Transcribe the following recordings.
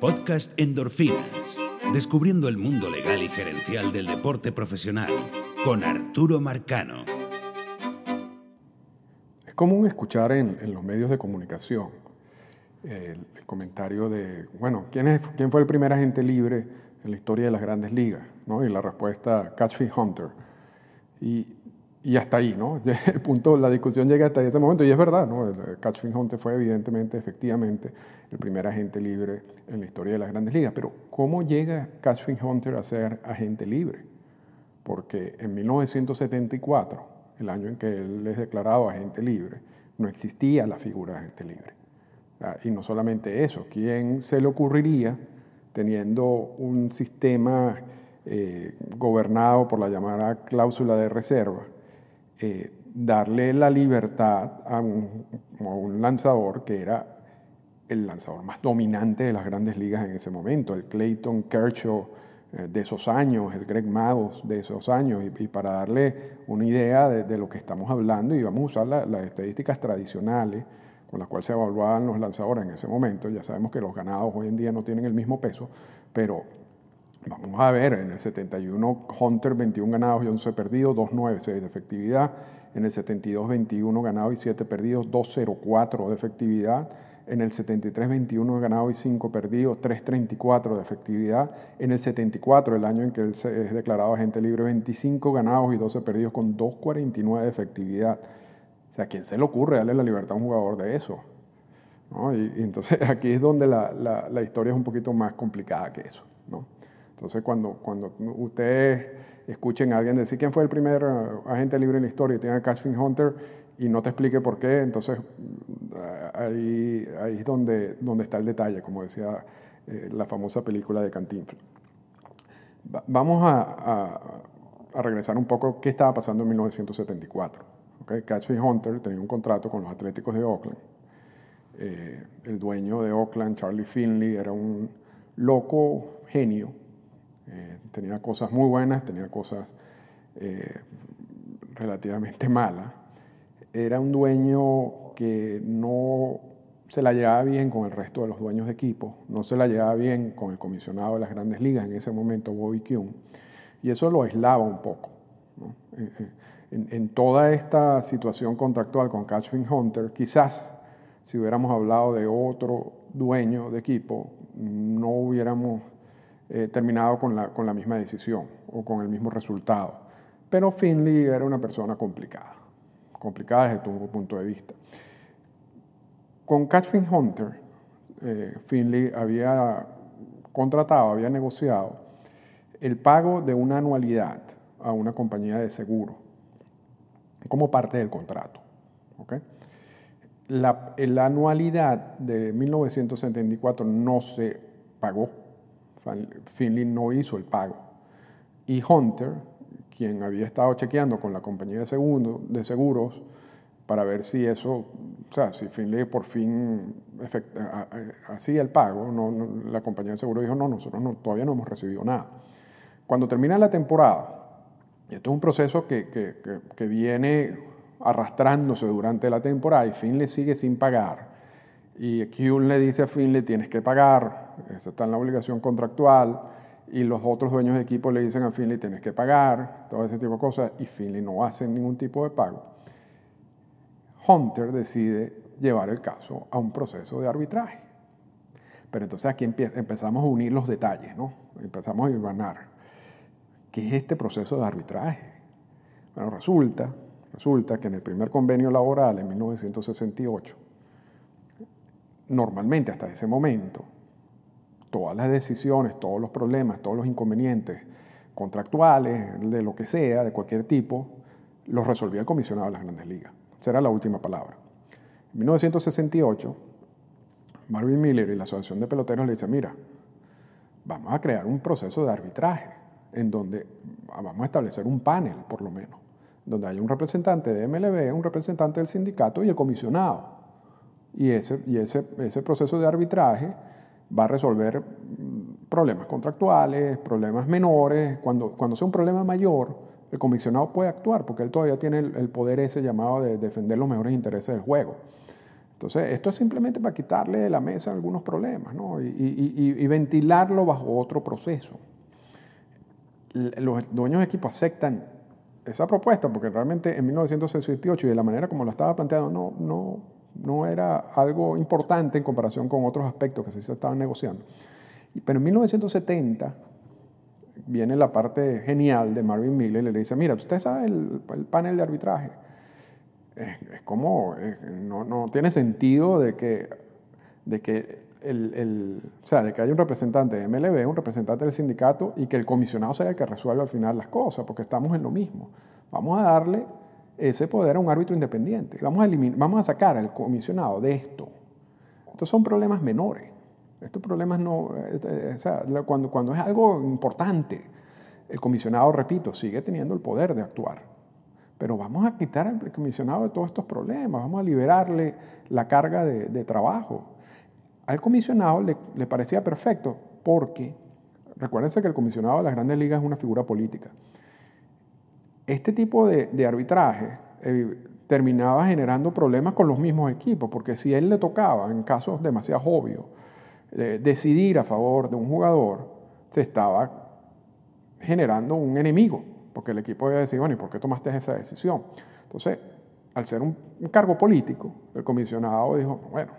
Podcast Endorfinas. Descubriendo el mundo legal y gerencial del deporte profesional. Con Arturo Marcano. Es común escuchar en, los medios de comunicación el, comentario de, bueno, ¿quién, es, ¿quién fue el primer agente libre en la historia de las grandes ligas? ¿no? Y la respuesta, Catchfish Hunter. Y y hasta ahí, ¿no? El punto, la discusión llega hasta ese momento y es verdad, ¿no? El Catching Hunter fue evidentemente, efectivamente, el primer agente libre en la historia de las grandes ligas. Pero ¿cómo llega Catching Hunter a ser agente libre? Porque en 1974, el año en que él es declarado agente libre, no existía la figura de agente libre. Y no solamente eso, ¿quién se le ocurriría teniendo un sistema eh, gobernado por la llamada cláusula de reserva? Eh, darle la libertad a un, lanzador que era el lanzador más dominante de las grandes ligas en ese momento, el Clayton Kershaw eh, de esos años, el Greg Maddux de esos años, y, para darle una idea de, lo que estamos hablando, y vamos a usar las estadísticas tradicionales con las cuales se evaluaban los lanzadores en ese momento, ya sabemos que los ganados hoy en día no tienen el mismo peso, pero Vamos a ver, en el 71 Hunter 21 ganados y 11 perdidos, 2.96 de efectividad. En el 72 21 ganados y 7 perdidos, 2.04 de efectividad. En el 73 21 ganados y 5 perdidos, 3.34 de efectividad. En el 74, el año en que él es declarado agente libre, 25 ganados y 12 perdidos con 2.49 de efectividad. O sea, ¿a quién se le ocurre darle la libertad a un jugador de eso? Y, entonces aquí es donde la, la, la historia es un poquito más complicada que eso. ¿no? Entonces, cuando, cuando ustedes escuchen a alguien decir quién fue el primer eh, agente libre en la historia y tenga Casting Hunter y no te explique por qué, entonces eh, ahí, ahí es donde, donde está el detalle, como decía eh, la famosa película de Cantinflas. Vamos a, a, regresar un poco qué estaba pasando en 1974. ¿okay? Hunter tenía un contrato con los Atléticos de Oakland. el dueño de Oakland, Charlie Finley, era un loco genio eh, tenía cosas muy buenas, tenía cosas eh, relativamente malas. Era un dueño que no se la llevaba bien con el resto de los dueños de equipo, no se la llevaba bien con el comisionado de las grandes ligas en ese momento, Bobby Kuhn, y eso lo aislaba un poco. Eh, en, toda esta situación contractual con Catching Hunter, quizás si hubiéramos hablado de otro dueño de equipo, no hubiéramos eh, terminado con la, con la misma decisión o con el mismo resultado. Pero Finley era una persona complicada, complicada desde tu punto de vista. Con Catching Hunter, eh, Finley había contratado, había negociado el pago de una anualidad a una compañía de seguro como parte del contrato. La, la anualidad de 1974 no se pagó Finley no hizo el pago. Y Hunter, quien había estado chequeando con la compañía de, seguros para ver si eso, o sea, si Finley por fin hacía el pago, no, la compañía de seguros dijo, no, nosotros todavía no hemos recibido nada. Cuando termina la temporada, y esto es un proceso que, viene arrastrándose durante la temporada y Finley sigue sin pagar, y Kuhn le dice a Finley, tienes que pagar, está en la obligación contractual, y los otros dueños de equipo le dicen a Finley tienes que pagar, todo ese tipo de cosas, y Finley no hace ningún tipo de pago. Hunter decide llevar el caso a un proceso de arbitraje. Pero entonces aquí empezamos a unir los detalles, ¿no? Empezamos a irvanar. ¿Qué es este proceso de arbitraje? Bueno, resulta, resulta que en el primer convenio laboral en 1968, normalmente hasta ese momento, todas las decisiones, todos los problemas, todos los inconvenientes contractuales, de lo que sea, de cualquier tipo, los resolvía el comisionado de las grandes ligas. Esa era la última palabra. En 1968, Marvin Miller y la Asociación de Peloteros le dicen, mira, vamos a crear un proceso de arbitraje en donde vamos a establecer un panel, por lo menos, donde haya un representante de MLB, un representante del sindicato y el comisionado. Y ese, y ese, ese proceso de arbitraje va a resolver mm, problemas contractuales, problemas menores. Cuando, cuando sea un problema mayor, el comisionado puede actuar porque él todavía tiene el, poder ese llamado de defender los mejores intereses del juego. Entonces, esto es simplemente para quitarle de la mesa algunos problemas ¿no? y, y, y, ventilarlo bajo otro proceso. Los dueños de equipo aceptan esa propuesta porque realmente en 1968 y de la manera como lo estaba planteando no, no, no era algo importante en comparación con otros aspectos que se estaban negociando. Pero en 1970 viene la parte genial de Marvin Miller y le dice, mira, usted sabe el, el panel de arbitraje. Es, como, no, no, tiene sentido de que, de que el, el, o sea, de que haya un representante de MLB, un representante del sindicato y que el comisionado sea el que resuelva al final las cosas, porque estamos en lo mismo. Vamos a darle ese poder a un árbitro independiente. Vamos a, eliminar, vamos a sacar al comisionado de esto. Estos son problemas menores. Estos problemas no, eh, eh, o sea, cuando, cuando es algo importante, el comisionado, repito, sigue teniendo el poder de actuar. Pero vamos a quitar al comisionado de todos estos problemas, vamos a liberarle la carga de, de trabajo. Al comisionado le, le, parecía perfecto porque, recuérdense que el comisionado de las grandes ligas es una figura política. Este tipo de, arbitraje eh, terminaba generando problemas con los mismos equipos, porque si él le tocaba, en casos demasiado obvios, decidir a favor de un jugador, se estaba generando un enemigo, porque el equipo iba a decir, bueno, ¿y por qué tomaste esa decisión? Entonces, al ser un, cargo político, el comisionado dijo, bueno,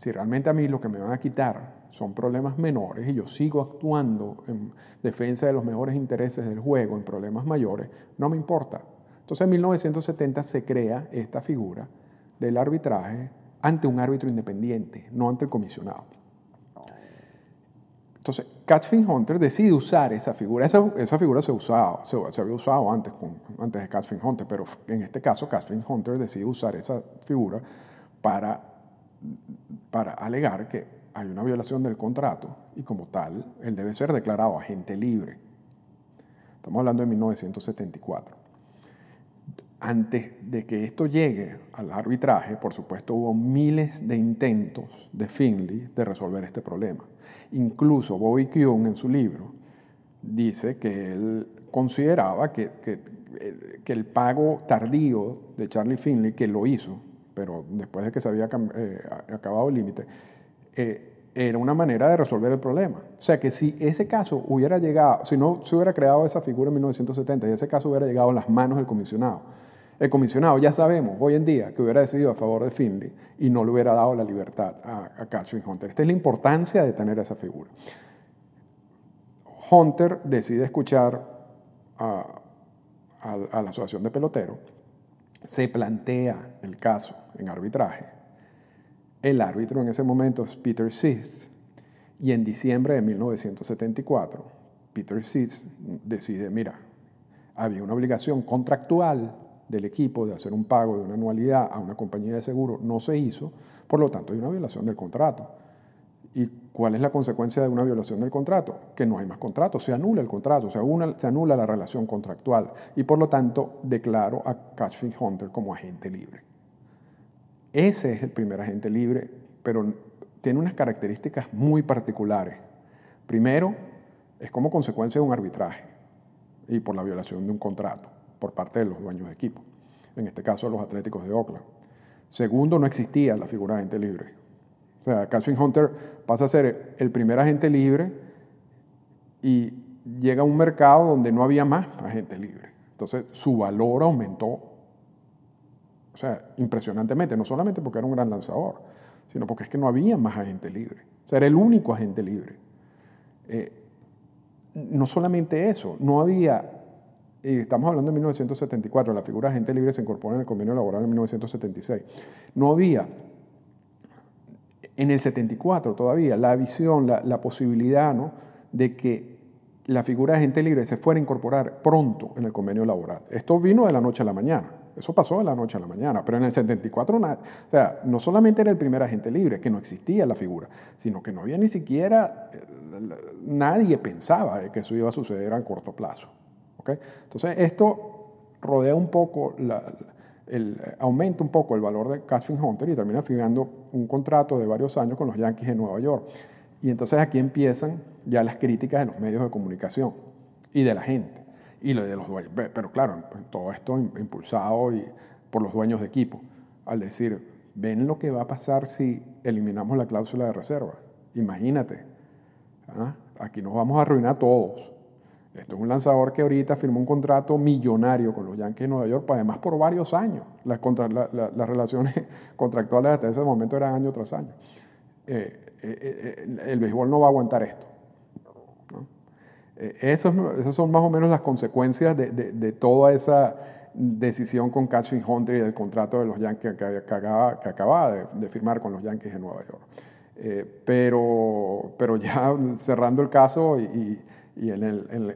si realmente a mí lo que me van a quitar son problemas menores y yo sigo actuando en defensa de los mejores intereses del juego en problemas mayores, no me importa. Entonces en 1970 se crea esta figura del arbitraje ante un árbitro independiente, no ante el comisionado. Entonces, Catfin Hunter decide usar esa figura. Esa, esa figura se, usaba, se, se, había usado antes, con, antes de Catfin Hunter, pero en este caso Catfin Hunter decide usar esa figura para, para alegar que hay una violación del contrato y como tal, él debe ser declarado agente libre. Estamos hablando de 1974. Antes de que esto llegue al arbitraje, por supuesto, hubo miles de intentos de Finley de resolver este problema. Incluso Bobby Kuhn en su libro dice que él consideraba que, que, el pago tardío de Charlie Finley, que lo hizo, pero después de que se había eh, acabado el límite, eh, era una manera de resolver el problema. O sea que si ese caso hubiera llegado, si no se hubiera creado esa figura en 1970 y ese caso hubiera llegado en las manos del comisionado, el comisionado ya sabemos hoy en día que hubiera decidido a favor de Finley y no le hubiera dado la libertad a, a Catherine Hunter. Esta es la importancia de tener esa figura. Hunter decide escuchar a, a, a la Asociación de Peloteros, se plantea el caso en arbitraje. El árbitro en ese momento es Peter Sis y en diciembre de 1974 Peter Sis decide, mira, había una obligación contractual del equipo de hacer un pago de una anualidad a una compañía de seguro no se hizo, por lo tanto hay una violación del contrato. ¿Y cuál es la consecuencia de una violación del contrato? Que no hay más contrato, se anula el contrato, se anula, la relación contractual y por lo tanto declaro a Catchfish Hunter como agente libre. Ese es el primer agente libre, pero tiene unas características muy particulares. Primero, es como consecuencia de un arbitraje y por la violación de un contrato por parte de los dueños de equipo, en este caso los Atléticos de Oakland. Segundo, no existía la figura de agente libre. O sea, Catherine Hunter pasa a ser el primer agente libre y llega a un mercado donde no había más agente libre. Entonces, su valor aumentó, o sea, impresionantemente, no solamente porque era un gran lanzador, sino porque es que no había más agente libre. O sea, era el único agente libre. Eh, no solamente eso, no había y estamos hablando de 1974, la figura de agente libre se incorpora en el convenio laboral en 1976. No había, en el 74 todavía, la visión, la, la posibilidad ¿no? de que la figura de agente libre se fuera a incorporar pronto en el convenio laboral. Esto vino de la noche a la mañana. Eso pasó de la noche a la mañana, pero en el 74, o sea, no solamente era el primer agente libre, que no existía la figura, sino que no había ni siquiera, eh, nadie pensaba que eso iba a suceder a corto plazo. Entonces, esto rodea un poco, el, aumenta un poco el valor de Catherine Hunter y termina firmando un contrato de varios años con los Yankees de Nueva York. Y entonces aquí empiezan ya las críticas de los medios de comunicación y de la gente. Y de los Pero claro, todo esto impulsado por los dueños de equipo, al decir, ven lo que va a pasar si eliminamos la cláusula de reserva. Imagínate, ¿ah? aquí nos vamos a arruinar todos. Esto es un lanzador que ahorita firmó un contrato millonario con los Yankees de Nueva York, además por varios años. Las, las relaciones contractuales hasta ese momento eran año tras año. Eh, eh, eh, el béisbol no va a aguantar esto. Esas, son más o menos las consecuencias de, toda esa decisión con Catching Hunter y del contrato de los Yankees que, acaba, de, firmar con los Yankees de Nueva York. pero, pero ya cerrando el caso y y el,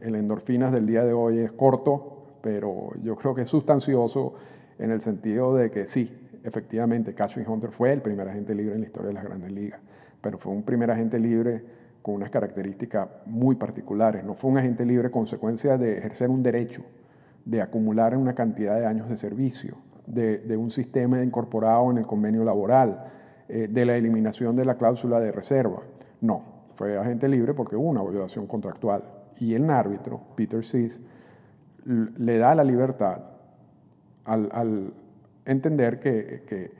el, endorfinas del día de hoy es corto, pero yo creo que es sustancioso en el sentido de que sí, efectivamente, Catherine Hunter fue el primer agente libre en la historia de las grandes ligas, pero fue un primer agente libre con unas características muy particulares. No fue un agente libre consecuencia de ejercer un derecho, de acumular una cantidad de años de servicio, de, de un sistema incorporado en el convenio laboral, eh, de la eliminación de la cláusula de reserva. No, fue agente libre porque hubo una violación contractual. Y el árbitro, Peter Seas, le da la libertad al, entender que, que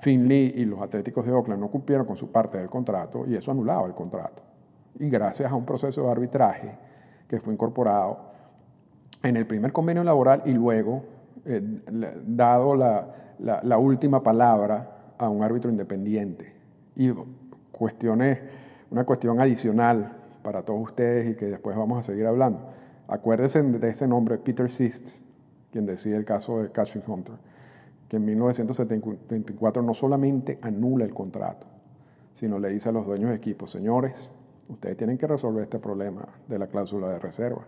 Finley y los Atléticos de Oakland no cumplieron con su parte del contrato y eso anulaba el contrato. Y gracias a un proceso de arbitraje que fue incorporado en el primer convenio laboral y luego eh, dado la, la, última palabra a un árbitro independiente. Y cuestiones una cuestión adicional para todos ustedes y que después vamos a seguir hablando. Acuérdense de ese nombre, Peter Sist, quien decide el caso de Catching Hunter, que en 1974 no solamente anula el contrato, sino le dice a los dueños de equipos, señores, ustedes tienen que resolver este problema de la cláusula de reserva.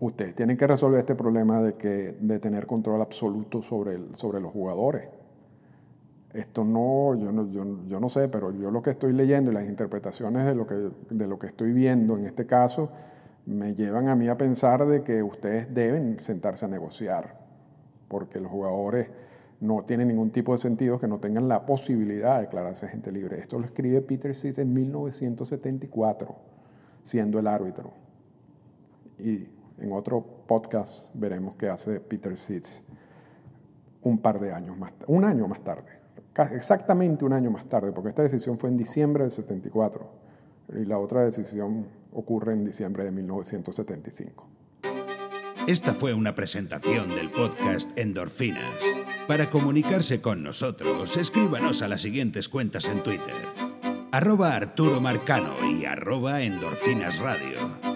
Ustedes tienen que resolver este problema de, que, de tener control absoluto sobre, el, sobre los jugadores esto no yo, no, sé, pero yo lo que estoy leyendo y las interpretaciones de lo, que, estoy viendo en este caso me llevan a mí a pensar de que ustedes deben sentarse a negociar, porque los jugadores no tienen ningún tipo de sentido que no tengan la posibilidad de declararse gente libre. Esto lo escribe Peter Sitz en 1974, siendo el árbitro. Y en otro podcast veremos qué hace Peter Sitz un par de años más, un año más tarde exactamente un año más tarde, porque esta decisión fue en diciembre del 74 y la otra decisión ocurre en diciembre de 1975. Esta fue una presentación del podcast Endorfinas. Para comunicarse con nosotros, escríbanos a las siguientes cuentas en Twitter. Arroba Arturo Marcano y arroba Endorfinas Radio.